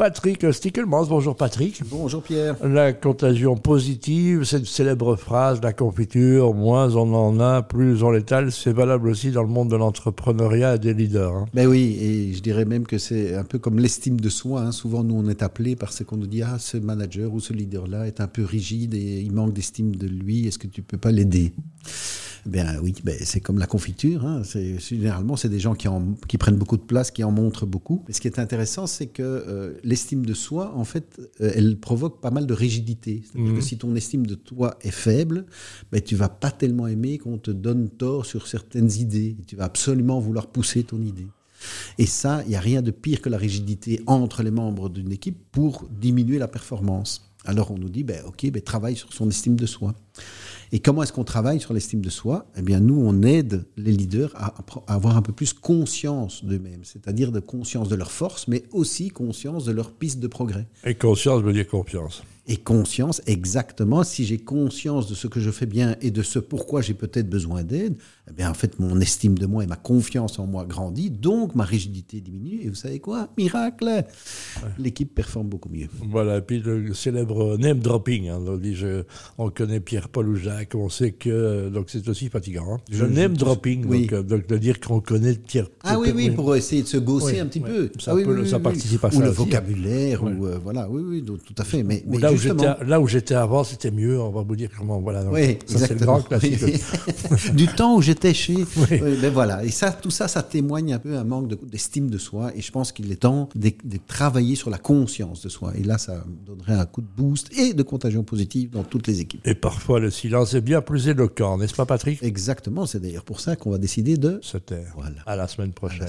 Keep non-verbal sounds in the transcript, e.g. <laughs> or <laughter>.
Patrick Stickelmans. Bonjour Patrick. Bonjour Pierre. La contagion positive, cette célèbre phrase, la confiture, moins on en a, plus on l'étale, c'est valable aussi dans le monde de l'entrepreneuriat et des leaders. Hein. Ben oui, et je dirais même que c'est un peu comme l'estime de soi. Hein. Souvent, nous, on est appelé parce qu'on nous dit, ah, ce manager ou ce leader-là est un peu rigide et il manque d'estime de lui, est-ce que tu peux pas l'aider? Ben oui, ben c'est comme la confiture. Hein. Généralement, c'est des gens qui, en, qui, prennent beaucoup de place, qui en montrent beaucoup. Mais ce qui est intéressant, c'est que euh, l'estime de soi, en fait, euh, elle provoque pas mal de rigidité. C'est-à-dire que mhm. si ton estime de toi est faible, ben, tu vas pas tellement aimer qu'on te donne tort sur certaines idées. Tu vas absolument vouloir pousser ton idée. Et ça, il n'y a rien de pire que la rigidité entre les membres d'une équipe pour diminuer la performance. Alors on nous dit, ben, ok, ben, travaille sur son estime de soi. Et comment est-ce qu'on travaille sur l'estime de soi? Eh bien, nous, on aide les leaders à, avoir un peu plus conscience d'eux-mêmes, c'est-à-dire de conscience de leurs forces, mais aussi conscience de leurs pistes de progrès. Et conscience veut dire confiance et conscience exactement. Si j'ai conscience de ce que je fais bien et de ce pourquoi j'ai peut-être besoin d'aide, eh bien en fait mon estime de moi et ma confiance en moi grandit, donc ma rigidité diminue. Et vous savez quoi? Miracle L'équipe performe beaucoup mieux. Voilà, et puis le célèbre name dropping. Hein, on, dit, on connaît Pierre-Paul ou Jacques, on sait que. Donc c'est aussi fatigant. Hein. Le name dropping, euh, donc, de dire qu'on connaît Pierre. Ah oui, oui, pour essayer de se gausser un petit peu. Ça, ah ça participe à ça. Ou le vocabulaire, ou euh, voilà, oui, oui, tout à fait. Mais, mais là où j'étais avant, c'était mieux. On va vous dire comment. Voilà. oui, ça c'est le grand classique. <laughs> du temps où j'étais chez. Oui. ben voilà. Et ça, tout ça, ça témoigne un peu un manque d'estime de, soi. Et je pense qu'il est temps de, travailler sur la conscience de soi. Et là, ça donnerait un coup de boost et de contagion positive dans toutes les équipes. Et parfois, le silence est bien plus éloquent, n'est-ce pas, Patrick? Exactement. C'est d'ailleurs pour ça qu'on va décider de se taire. Voilà. À la semaine prochaine.